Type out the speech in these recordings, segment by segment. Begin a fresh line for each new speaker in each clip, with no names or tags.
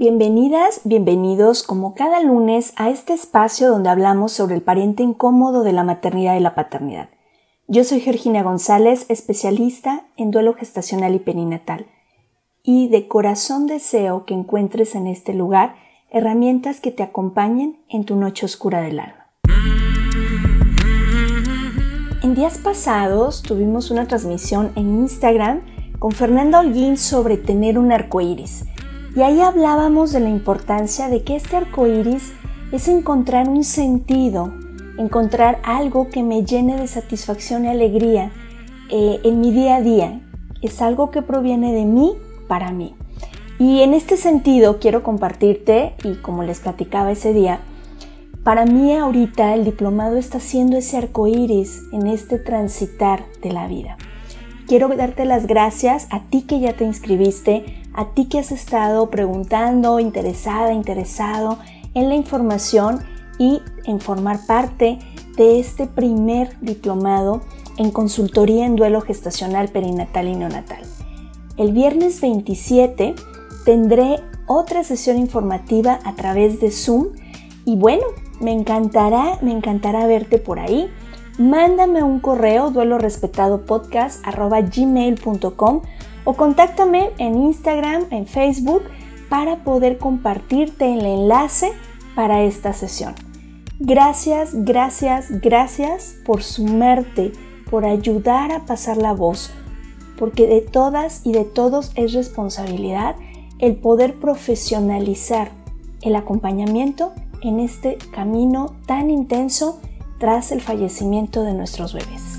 Bienvenidas, bienvenidos como cada lunes a este espacio donde hablamos sobre el pariente incómodo de la maternidad y la paternidad. Yo soy Georgina González, especialista en duelo gestacional y perinatal, y de corazón deseo que encuentres en este lugar herramientas que te acompañen en tu noche oscura del alma. En días pasados tuvimos una transmisión en Instagram con Fernanda Holguín sobre tener un arco iris y ahí hablábamos de la importancia de que este arco iris es encontrar un sentido, encontrar algo que me llene de satisfacción y alegría eh, en mi día a día. Es algo que proviene de mí para mí. Y en este sentido quiero compartirte, y como les platicaba ese día, para mí ahorita el diplomado está siendo ese arco iris en este transitar de la vida. Quiero darte las gracias a ti que ya te inscribiste, a ti que has estado preguntando, interesada, interesado en la información y en formar parte de este primer diplomado en consultoría en duelo gestacional, perinatal y neonatal. El viernes 27 tendré otra sesión informativa a través de Zoom y bueno, me encantará, me encantará verte por ahí. Mándame un correo duelorespetadopodcast.gmail.com o contáctame en Instagram, en Facebook, para poder compartirte el enlace para esta sesión. Gracias, gracias, gracias por sumarte, por ayudar a pasar la voz, porque de todas y de todos es responsabilidad el poder profesionalizar el acompañamiento en este camino tan intenso tras el fallecimiento de nuestros bebés.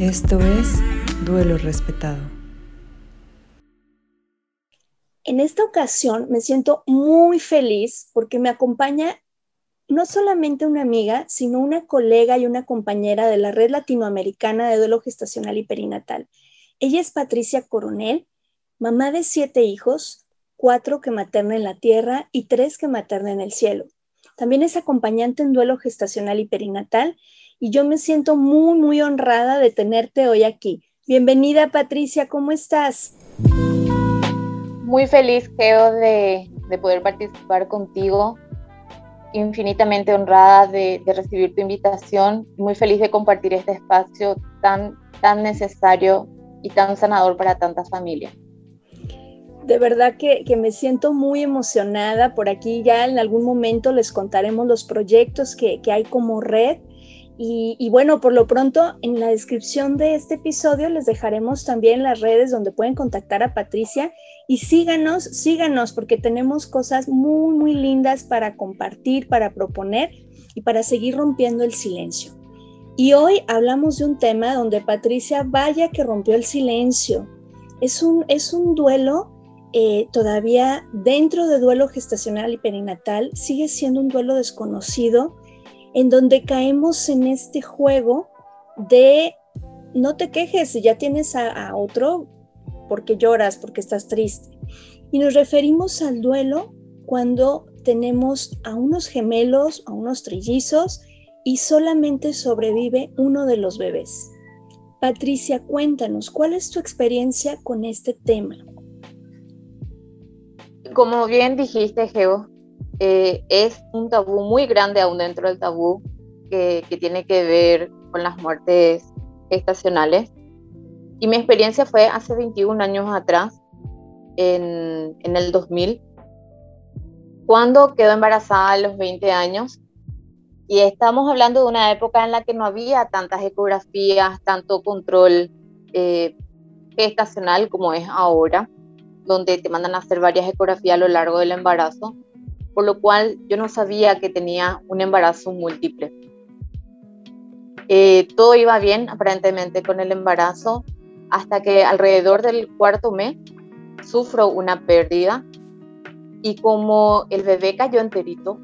Esto es Duelo Respetado.
En esta ocasión me siento muy feliz porque me acompaña no solamente una amiga, sino una colega y una compañera de la Red Latinoamericana de Duelo Gestacional y Perinatal. Ella es Patricia Coronel, mamá de siete hijos, cuatro que materna en la tierra y tres que materna en el cielo. También es acompañante en duelo gestacional y perinatal y yo me siento muy, muy honrada de tenerte hoy aquí. Bienvenida Patricia, ¿cómo estás?
Muy feliz, Geo, de, de poder participar contigo. Infinitamente honrada de, de, recibir tu invitación. Muy feliz de compartir este espacio tan, tan necesario y tan sanador para tantas familias.
De verdad que, que, me siento muy emocionada. Por aquí ya en algún momento les contaremos los proyectos que, que hay como red y, bueno, por lo pronto en la descripción de este episodio les dejaremos también las redes donde pueden contactar a Patricia y síganos, síganos porque tenemos cosas muy, muy lindas para compartir, para proponer y para seguir rompiendo el silencio. Y hoy hablamos de un tema donde Patricia vaya que rompió el silencio. Es un, es un duelo eh, todavía dentro de duelo gestacional y perinatal, sigue siendo un duelo desconocido en donde caemos en este juego de no te quejes si ya tienes a, otro porque lloras, porque estás triste. Y nos referimos al duelo cuando tenemos a unos gemelos, a unos trillizos y solamente sobrevive uno de los bebés. Patricia, cuéntanos, ¿cuál es tu experiencia con este tema?
Como bien dijiste, Geo, eh, es un tabú muy grande aún dentro del tabú que, tiene que ver con las muertes estacionales. Y mi experiencia fue hace 21 años atrás, en, en el 2000, cuando quedó embarazada a los 20 años. Y estamos hablando de una época en la que no había tantas ecografías, tanto control eh, gestacional como es ahora, donde te mandan a hacer varias ecografías a lo largo del embarazo por lo cual yo no sabía que tenía un embarazo múltiple. Eh, todo iba bien aparentemente con el embarazo hasta que alrededor del cuarto mes sufro una pérdida y como el bebé cayó enterito,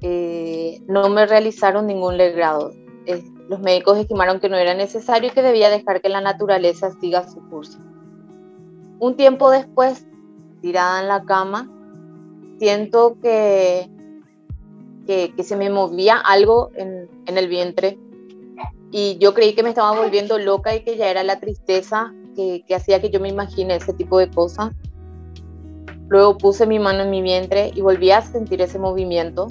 eh, no me realizaron ningún legrado. Eh, los médicos estimaron que no era necesario y que debía dejar que la naturaleza siga su curso. Un tiempo después, tirada en la cama, siento que, que, se me movía algo en, en, el vientre y yo creí que me estaba volviendo loca y que ya era la tristeza que, que hacía que yo me imagine ese tipo de cosas. Luego puse mi mano en mi vientre y volví a sentir ese movimiento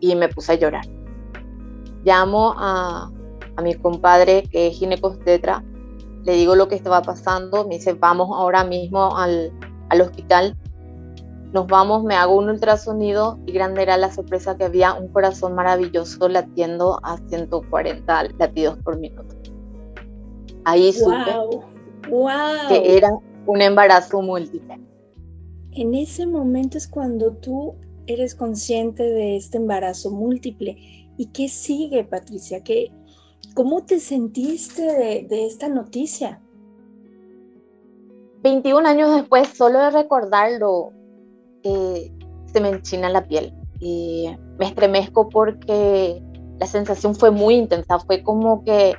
y me puse a llorar. Llamo a, a mi compadre que es ginecostetra, le digo lo que estaba pasando, me dice, vamos ahora mismo al, al hospital. Nos vamos, me hago un ultrasonido y grande era la sorpresa que había un corazón maravilloso latiendo a 140 latidos por minuto. Ahí supe que era un embarazo múltiple.
En ese momento es cuando tú eres consciente de este embarazo múltiple. ¿Y qué sigue, Patricia? ¿Qué, ¿Cómo te sentiste de, esta noticia?
21 años después, solo de recordarlo, eh, se me enchina la piel. Y me estremezco porque la sensación fue muy intensa, fue como que,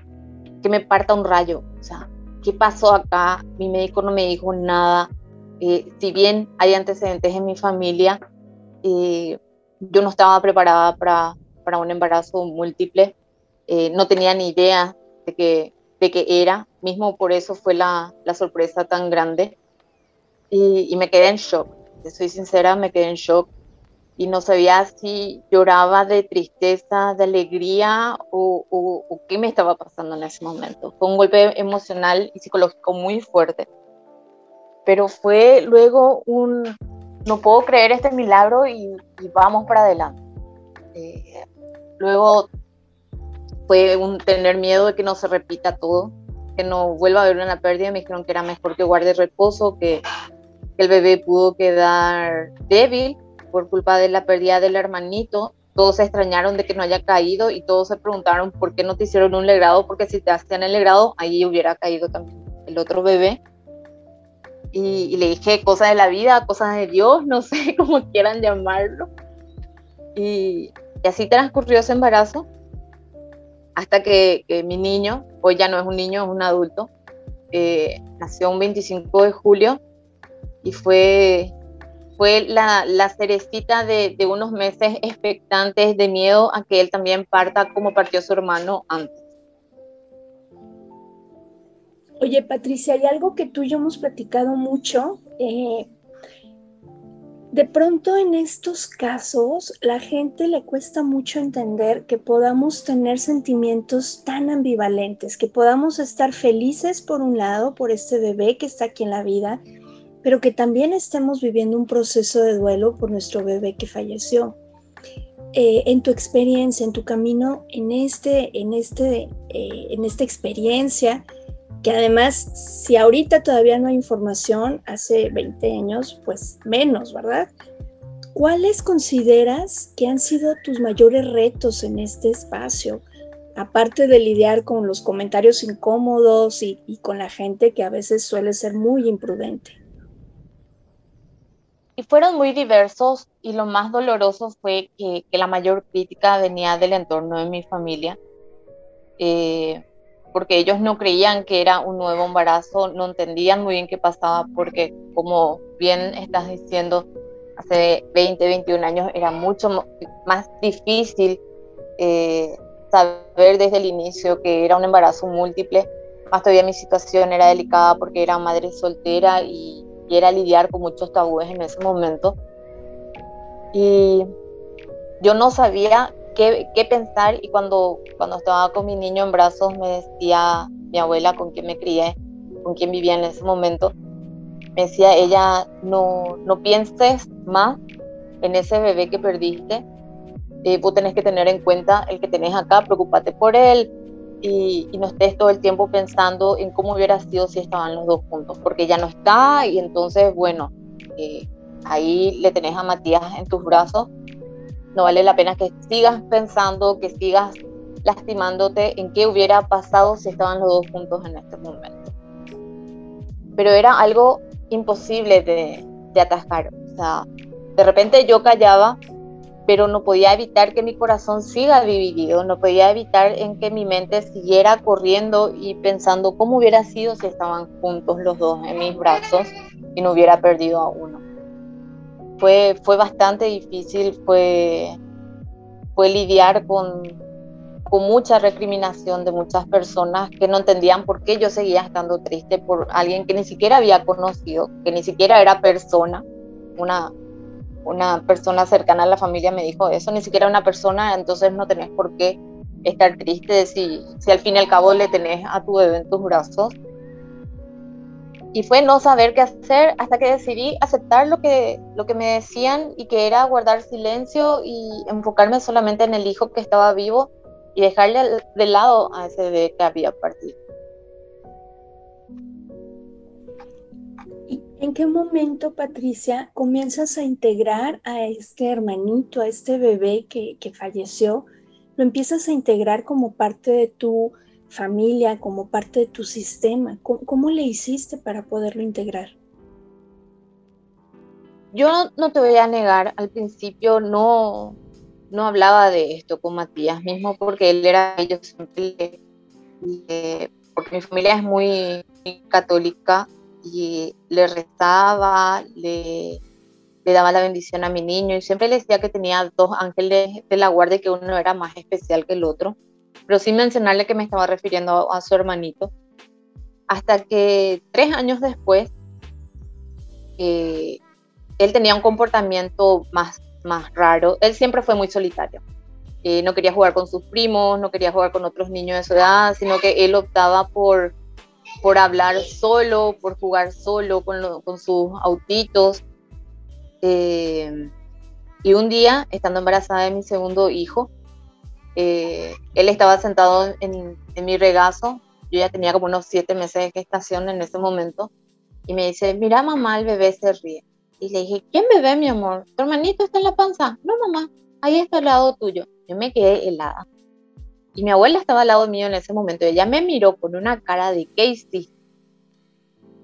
que me parta un rayo. O sea, ¿qué pasó acá? Mi médico no me dijo nada. Eh, si bien hay antecedentes en mi familia, eh, yo no estaba preparada para, para un embarazo múltiple. Eh, no tenía ni idea de que, de que era, mismo por eso fue la, la sorpresa tan grande. Y, y, me quedé en shock, soy sincera, me quedé en shock y no sabía si lloraba de tristeza, de alegría o, o, o, qué me estaba pasando en ese momento. Fue un golpe emocional y psicológico muy fuerte. Pero fue luego un, no puedo creer este milagro y, y vamos para adelante. Eh, luego fue un tener miedo de que no se repita todo, que no vuelva a haber una pérdida. Me dijeron que era mejor que guarde reposo, que el bebé pudo quedar débil por culpa de la pérdida del hermanito. Todos se extrañaron de que no haya caído y todos se preguntaron por qué no te hicieron un legrado, porque si te hacían el legrado, ahí hubiera caído también el otro bebé. Y, le dije cosas de la vida, cosas de Dios, no sé cómo quieran llamarlo. Y, y así transcurrió ese embarazo hasta que, mi niño, hoy ya no es un niño, es un adulto, eh, nació un 25 de julio y fue, fue la, la cerecita de, de, unos meses expectantes de miedo a que él también parta como partió su hermano antes.
Oye, Patricia, hay algo que tú y yo hemos platicado mucho. Eh, de pronto en estos casos la gente le cuesta mucho entender que podamos tener sentimientos tan ambivalentes, que podamos estar felices por un lado por este bebé que está aquí en la vida, pero que también estemos viviendo un proceso de duelo por nuestro bebé que falleció. Eh, en tu experiencia, en tu camino, en, este, en, este, eh, en esta experiencia, que además, si ahorita todavía no hay información, hace 20 años, pues menos, ¿verdad? ¿Cuáles consideras que han sido tus mayores retos en este espacio? Aparte de lidiar con los comentarios incómodos y, y con la gente que a veces suele ser muy imprudente.
Y fueron muy diversos y lo más doloroso fue que, la mayor crítica venía del entorno de mi familia. Eh, porque ellos no creían que era un nuevo embarazo, no entendían muy bien qué pasaba, porque como bien estás diciendo, hace 20, 21 años era mucho más difícil eh, saber desde el inicio que era un embarazo múltiple. Más todavía mi situación era delicada porque era madre soltera y, y era lidiar con muchos tabúes en ese momento. Y yo no sabía qué, pensar y cuando, cuando estaba con mi niño en brazos me decía mi abuela con quien me crié, con quien vivía en ese momento, me decía ella, no, no pienses más en ese bebé que perdiste, eh, vos tenés que tener en cuenta el que tenés acá, preocupate por él y, y, no estés todo el tiempo pensando en cómo hubiera sido si estaban los dos juntos, porque ya no está y entonces, bueno, eh, ahí le tenés a Matías en tus brazos no vale la pena que sigas pensando, que sigas lastimándote en qué hubiera pasado si estaban los dos juntos en este momento. Pero era algo imposible de, de atascar. O sea, de repente yo callaba, pero no podía evitar que mi corazón siga dividido, no podía evitar en que mi mente siguiera corriendo y pensando cómo hubiera sido si estaban juntos los dos en mis brazos y no hubiera perdido a uno fue, fue bastante difícil, fue, fue lidiar con, con mucha recriminación de muchas personas que no entendían por qué yo seguía estando triste por alguien que ni siquiera había conocido, que ni siquiera era persona. Una, una persona cercana a la familia me dijo eso, ni siquiera una persona, entonces no tenés por qué estar triste si, si al fin y al cabo le tenés a tu bebé en tus brazos. Y fue no saber qué hacer hasta que decidí aceptar lo que, lo que me decían y que era guardar silencio y enfocarme solamente en el hijo que estaba vivo y dejarle de lado a ese bebé que había partido.
¿En qué momento, Patricia, comienzas a integrar a este hermanito, a este bebé que, que falleció? Lo empiezas a integrar como parte de tu familia, como parte de tu sistema. ¿Cómo, le hiciste para poderlo integrar?
Yo no te voy a negar, al principio no, no hablaba de esto con Matías mismo porque él era, yo siempre, porque mi familia es muy, católica y le rezaba, le, le daba la bendición a mi niño y siempre le decía que tenía dos ángeles de la guardia que uno era más especial que el otro, pero sin mencionarle que me estaba refiriendo a, su hermanito, hasta que tres años después eh, él tenía un comportamiento más más raro. Él siempre fue muy solitario. Eh, no quería jugar con sus primos, no quería jugar con otros niños de su edad, sino que él optaba por, por hablar solo, por jugar solo con, con sus autitos. Eh, y un día, estando embarazada de mi segundo hijo, eh, él estaba sentado en, en, mi regazo, yo ya tenía como unos siete meses de gestación en ese momento, y me dice, mira mamá, el bebé se ríe. Y le dije, ¿quién ve, mi amor? ¿Tu hermanito está en la panza? No, mamá, ahí está al lado tuyo. Yo me quedé helada. Y mi abuela estaba al lado mío en ese momento. Ella me miró con una cara de ¿qué hiciste?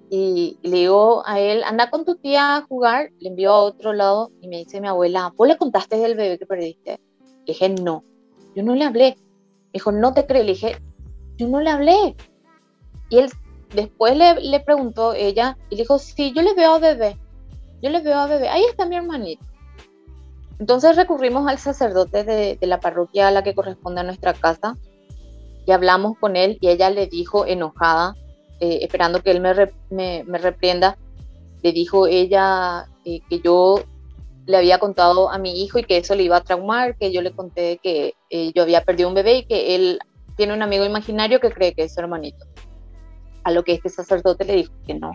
Y le digo a él, anda con tu tía a jugar. Le envió a otro lado y me dice mi abuela, ¿vos le contaste del bebé que perdiste? Le dije, no. Yo no le hablé. Me dijo, no te creo. Le dije, yo no le hablé. Y él después le, le preguntó ella y le dijo, sí, yo le veo a bebé yo le veo a bebé, ahí está mi hermanito. Entonces recurrimos al sacerdote de, la parroquia a la que corresponde a nuestra casa y hablamos con él y ella le dijo enojada, eh, esperando que él me, me, reprenda, le dijo ella eh, que yo le había contado a mi hijo y que eso le iba a traumar, que yo le conté que eh, yo había perdido un bebé y que él tiene un amigo imaginario que cree que es su hermanito. A lo que este sacerdote le dijo que no,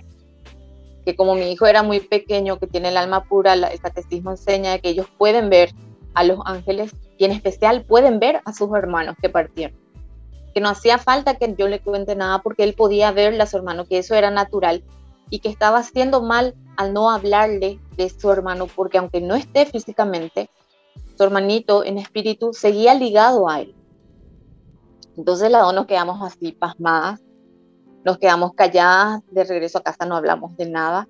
que como mi hijo era muy pequeño, que tiene el alma pura, el catecismo enseña que ellos pueden ver a los ángeles y en especial pueden ver a sus hermanos que partieron. Que no hacía falta que yo le cuente nada porque él podía verle a su hermano, que eso era natural y que estaba haciendo mal al no hablarle de su hermano, porque aunque no esté físicamente, su hermanito en espíritu seguía ligado a él. Entonces las dos nos quedamos así pasmadas nos quedamos calladas, de regreso a casa no hablamos de nada.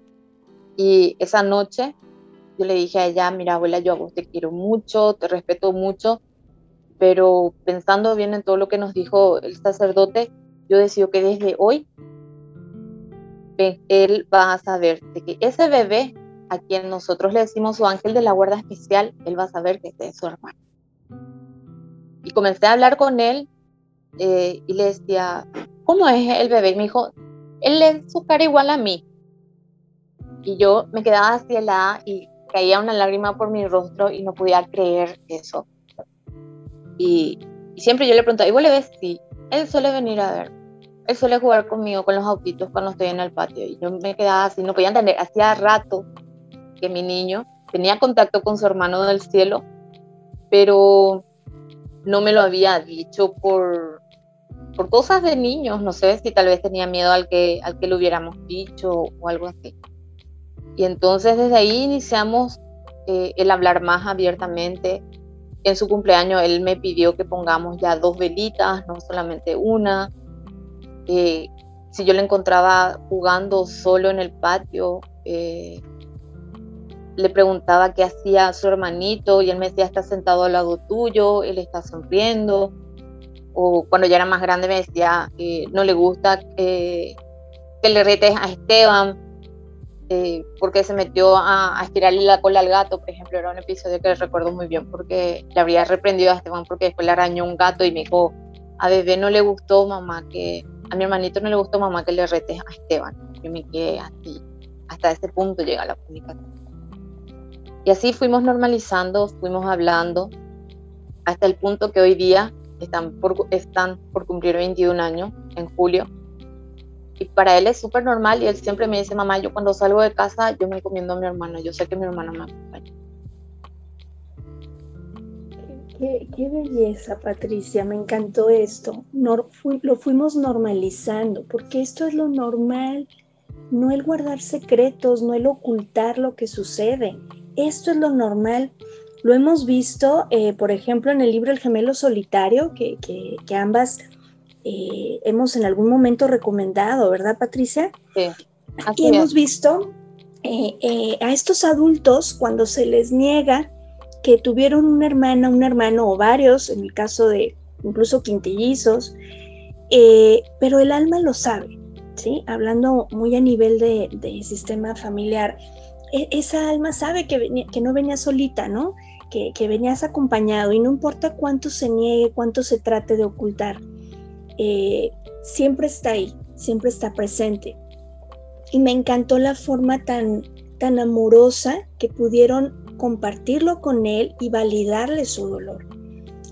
Y esa noche yo le dije a ella, mira abuela, yo a vos te quiero mucho, te respeto mucho, pero pensando bien en todo lo que nos dijo el sacerdote, yo decido que desde hoy él va a saber de que ese bebé a quien nosotros le decimos su ángel de la guarda especial, él va a saber que es su hermano. Y comencé a hablar con él eh, y le decía, ¿cómo es el bebé? Y me dijo, él es su cara igual a mí. Y yo me quedaba así helada y caía una lágrima por mi rostro y no podía creer eso. Y, siempre yo le preguntaba, ¿y vos le ves? Él suele venir a ver. Él suele jugar conmigo con los autitos cuando estoy en el patio. Y yo me quedaba así, no podía entender. Hacía rato que mi niño tenía contacto con su hermano del cielo, pero no me lo había dicho por, por cosas de niños, no sé si tal vez tenía miedo al que, al que lo hubiéramos dicho o algo así. Y entonces desde ahí iniciamos eh, el hablar más abiertamente. En su cumpleaños él me pidió que pongamos ya dos velitas, no solamente una. Eh, si yo le encontraba jugando solo en el patio, eh, le preguntaba qué hacía su hermanito y él me decía, está sentado al lado tuyo, él está sonriendo o cuando ya era más grande me decía, no le gusta que le retes a Esteban. eh, porque se metió a, a, estirarle la cola al gato, por ejemplo, era un episodio que recuerdo muy bien porque le habría reprendido a Esteban porque después le arañó un gato y me dijo, a bebé no le gustó mamá que, a mi hermanito no le gustó mamá que le rete a Esteban. Yo me quedé así, hasta ese punto llega la comunicación. Y así fuimos normalizando, fuimos hablando, hasta el punto que hoy día están por, están por cumplir 21 años, en julio. Y para él es súper normal y él siempre me dice, mamá, yo cuando salgo de casa, yo me encomiendo a mi hermano, yo sé que mi hermano me acompaña.
Qué, belleza, Patricia, me encantó esto. lo fuimos normalizando, porque esto es lo normal, no el guardar secretos, no el ocultar lo que sucede. Esto es lo normal. Lo hemos visto, eh, por ejemplo, en el libro El gemelo solitario, que, ambas eh, hemos en algún momento recomendado, ¿verdad, Patricia?
Sí.
Aquí hemos visto eh, a estos adultos cuando se les niega que tuvieron una hermana, un hermano o varios, en el caso de incluso quintillizos, pero el alma lo sabe, ¿sí? Hablando muy a nivel de, sistema familiar, e, esa alma sabe que, que no venía solita, ¿no? Que, que, venías acompañado y no importa cuánto se niegue, cuánto se trate de ocultar, eh, siempre está ahí, siempre está presente. Y me encantó la forma tan, tan amorosa que pudieron compartirlo con él y validarle su dolor.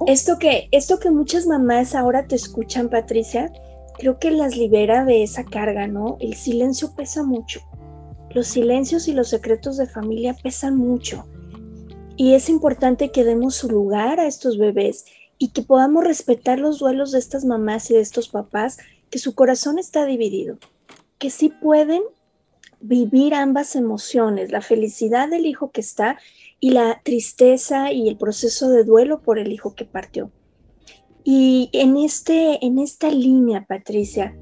Esto que, esto que muchas mamás ahora te escuchan, Patricia, creo que las libera de esa carga, ¿no? El silencio pesa mucho. Los silencios y los secretos de familia pesan mucho. Y es importante que demos su lugar a estos bebés y que podamos respetar los duelos de estas mamás y de estos papás, que su corazón está dividido, que sí pueden vivir ambas emociones, la felicidad del hijo que está y la tristeza y el proceso de duelo por el hijo que partió. Y en, este, en esta línea, Patricia,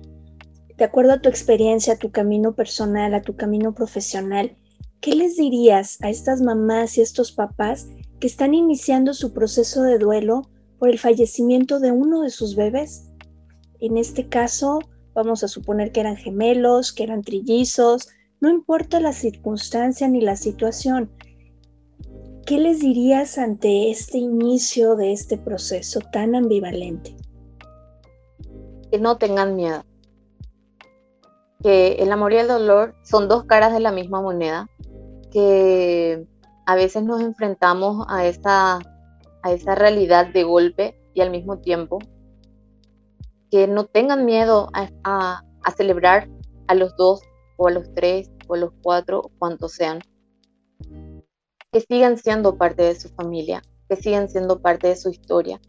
de acuerdo a tu experiencia, a tu camino personal, a tu camino profesional, ¿qué les dirías a estas mamás y estos papás que están iniciando su proceso de duelo por el fallecimiento de uno de sus bebés? En este caso, vamos a suponer que eran gemelos, que eran trillizos, no importa la circunstancia ni la situación, ¿qué les dirías ante este inicio de este proceso tan ambivalente?
Que no tengan miedo. Que el amor y el dolor son dos caras de la misma moneda. Que a veces nos enfrentamos a esa, a realidad de golpe y al mismo tiempo. Que no tengan miedo a, a celebrar a los dos o a los tres o a los cuatro, o cuantos sean que sigan siendo parte de su familia, que sigan siendo parte de su historia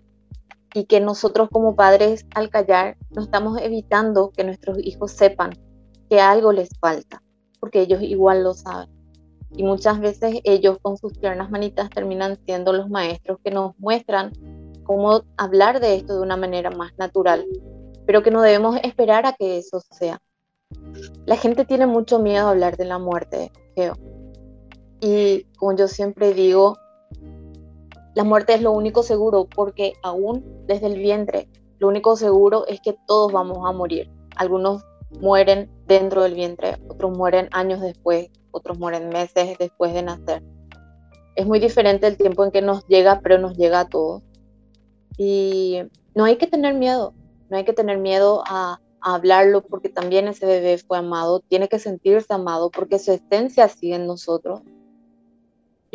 y que nosotros como padres al callar no estamos evitando que nuestros hijos sepan que algo les falta, porque ellos igual lo saben. Y muchas veces ellos con sus tiernas manitas terminan siendo los maestros que nos muestran cómo hablar de esto de una manera más natural, pero que no debemos esperar a que eso sea. La gente tiene mucho miedo a hablar de la muerte, Geo. Y como yo siempre digo, la muerte es lo único seguro porque aún desde el vientre, lo único seguro es que todos vamos a morir. Algunos mueren dentro del vientre, otros mueren años después, otros mueren meses después de nacer. Es muy diferente el tiempo en que nos llega, pero nos llega a todos. Y no hay que tener miedo, no hay que tener miedo a, hablarlo porque también ese bebé fue amado, tiene que sentirse amado porque su esencia sigue en nosotros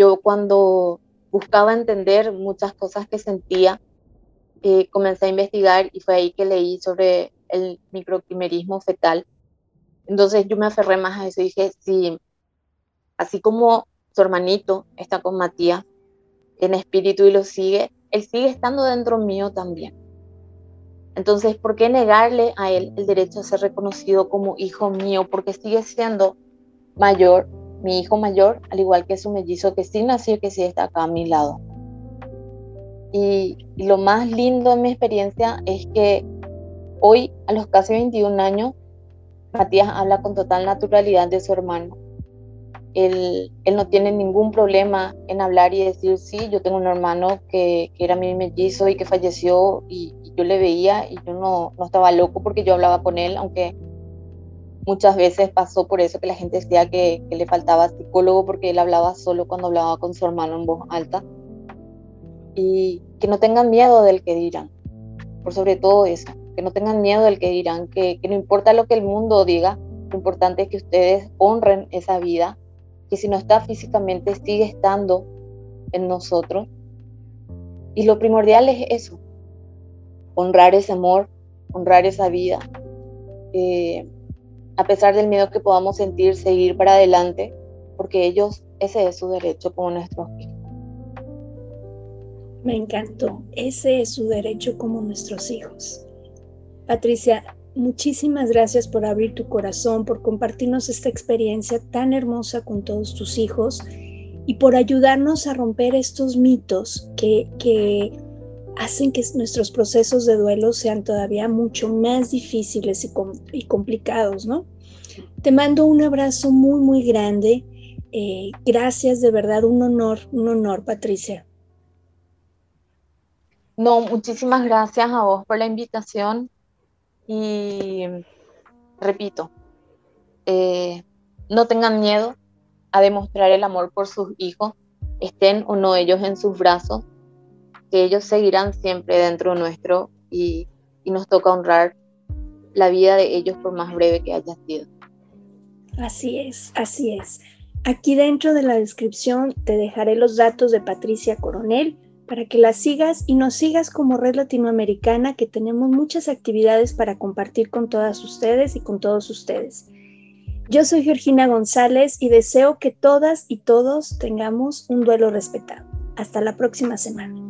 yo cuando buscaba entender muchas cosas que sentía, eh, comencé a investigar y fue ahí que leí sobre el microquimerismo fetal. Entonces yo me aferré más a eso y dije, sí, así como su hermanito está con Matías en espíritu y lo sigue, él sigue estando dentro mío también. Entonces, ¿por qué negarle a él el derecho a ser reconocido como hijo mío? Porque sigue siendo mayor mi hijo mayor, al igual que su mellizo que sí nació, que sí está acá a mi lado. Y, lo más lindo en mi experiencia es que hoy, a los casi 21 años, Matías habla con total naturalidad de su hermano. Él, no tiene ningún problema en hablar y decir, sí, yo tengo un hermano que, que era mi mellizo y que falleció y, yo le veía y yo no, estaba loco porque yo hablaba con él, aunque muchas veces pasó por eso que la gente decía que, le faltaba psicólogo porque él hablaba solo cuando hablaba con su hermano en voz alta. Y que no tengan miedo del que dirán, por sobre todo eso, que no tengan miedo del que dirán, que, que no importa lo que el mundo diga, lo importante es que ustedes honren esa vida, que si no está físicamente sigue estando en nosotros. Y lo primordial es eso, honrar ese amor, honrar esa vida. Eh, a pesar del miedo que podamos sentir, seguir para adelante, porque ellos, ese es su derecho como nuestros hijos.
Me encantó, ese es su derecho como nuestros hijos. Patricia, muchísimas gracias por abrir tu corazón, por compartirnos esta experiencia tan hermosa con todos tus hijos y por ayudarnos a romper estos mitos que, que hacen que nuestros procesos de duelo sean todavía mucho más difíciles y, complicados, ¿no? Te mando un abrazo muy, muy grande. Eh, gracias, de verdad, un honor, un honor, Patricia.
No, muchísimas gracias a vos por la invitación y repito, eh, no tengan miedo a demostrar el amor por sus hijos, estén o no ellos en sus brazos, que ellos seguirán siempre dentro nuestro y, nos toca honrar la vida de ellos por más breve que haya sido.
Así es, así es. Aquí dentro de la descripción te dejaré los datos de Patricia Coronel para que la sigas y nos sigas como Red Latinoamericana, que tenemos muchas actividades para compartir con todas ustedes y con todos ustedes. Yo soy Georgina González y deseo que todas y todos tengamos un duelo respetado. Hasta la próxima semana.